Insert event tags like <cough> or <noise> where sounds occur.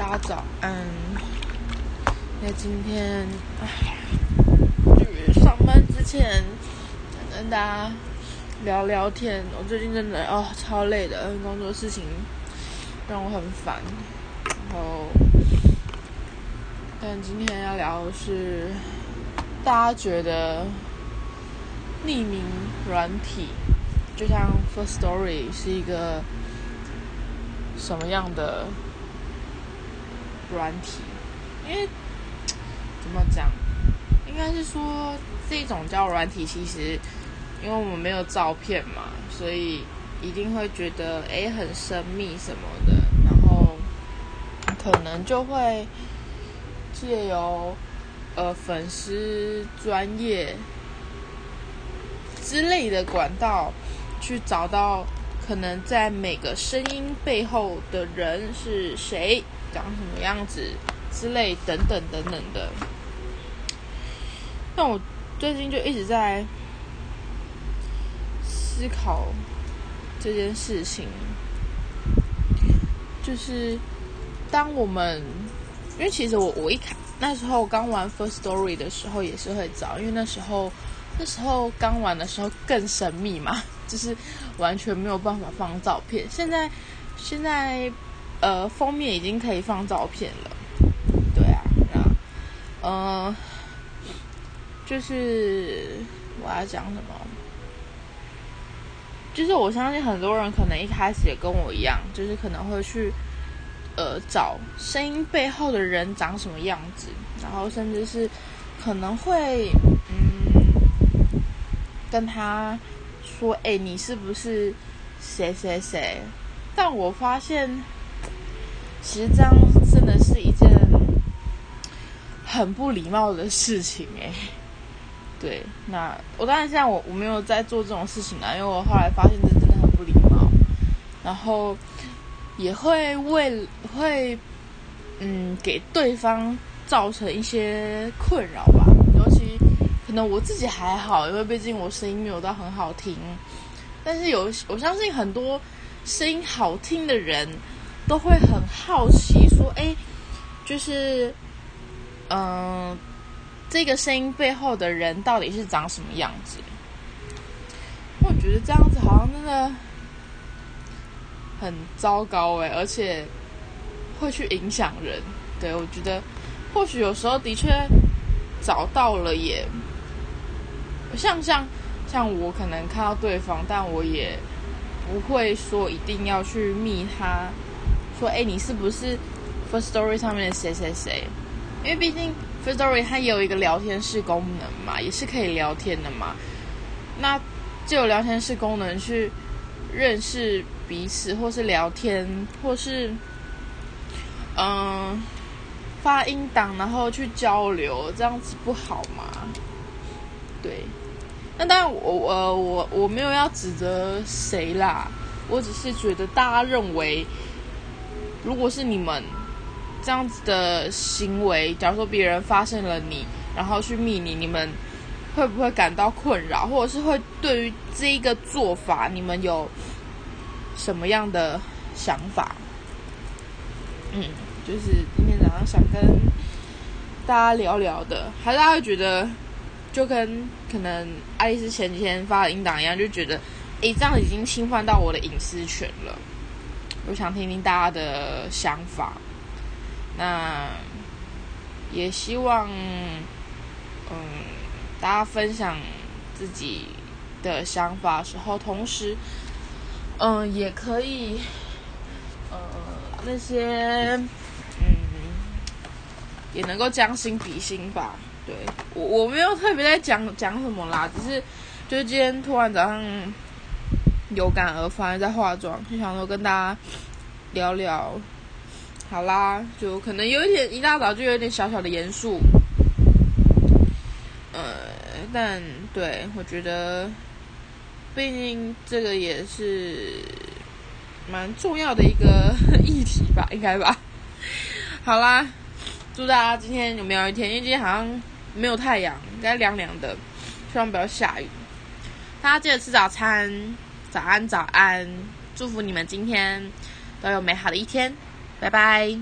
大家早安。那今天，唉，就是上班之前想跟大家聊聊天。我最近真的哦超累的，工作事情让我很烦。然后，但今天要聊的是，大家觉得匿名软体，就像 First Story 是一个什么样的？软体，因为怎么讲，应该是说这种叫软体，其实因为我们没有照片嘛，所以一定会觉得哎很神秘什么的，然后可能就会借由呃粉丝专业之类的管道去找到可能在每个声音背后的人是谁。长什么样子之类等等等等的，那我最近就一直在思考这件事情，就是当我们，因为其实我我一开那时候刚玩 First Story 的时候也是会找，因为那时候那时候刚玩的时候更神秘嘛，<laughs> 就是完全没有办法放照片。现在现在。呃，封面已经可以放照片了，对啊，那呃，就是我要讲什么？就是我相信很多人可能一开始也跟我一样，就是可能会去呃找声音背后的人长什么样子，然后甚至是可能会嗯跟他说：“哎，你是不是谁谁谁？”但我发现。其实这样真的是一件很不礼貌的事情哎。对，那我当然现在我我没有在做这种事情啊，因为我后来发现这真的很不礼貌，然后也会为会嗯给对方造成一些困扰吧。可能我自己还好，因为毕竟我声音没有到很好听，但是有我相信很多声音好听的人。都会很好奇，说：“哎，就是，嗯，这个声音背后的人到底是长什么样子？”我觉得这样子好像真的很糟糕哎，而且会去影响人。对我觉得，或许有时候的确找到了，也像像像我可能看到对方，但我也不会说一定要去密他。说哎，你是不是 First Story 上面的谁谁谁？因为毕竟 First Story 它也有一个聊天室功能嘛，也是可以聊天的嘛。那就有聊天室功能去认识彼此，或是聊天，或是嗯发音档，然后去交流，这样子不好吗？对。那当然，我我我我没有要指责谁啦，我只是觉得大家认为。如果是你们这样子的行为，假如说别人发现了你，然后去密你，你们会不会感到困扰，或者是会对于这一个做法，你们有什么样的想法？嗯，就是今天早上想跟大家聊聊的，还是大家会觉得就跟可能爱丽丝前几天发的音档一样，就觉得诶，这样已经侵犯到我的隐私权了。我想听听大家的想法，那也希望，嗯，大家分享自己的想法时候，同时，嗯，也可以，呃，那些，嗯，也能够将心比心吧。对我，我没有特别在讲讲什么啦，只是就是今天突然早上。有感而发，在化妆，就想说跟大家聊聊。好啦，就可能有一点一大早就有点小小的严肃。呃，但对我觉得，毕竟这个也是蛮重要的一个 <laughs> 议题吧，应该吧。好啦，祝大家今天有没有一天？因为今天好像没有太阳，应该凉凉的，希望不要下雨。大家记得吃早餐。早安，早安！祝福你们今天都有美好的一天，拜拜。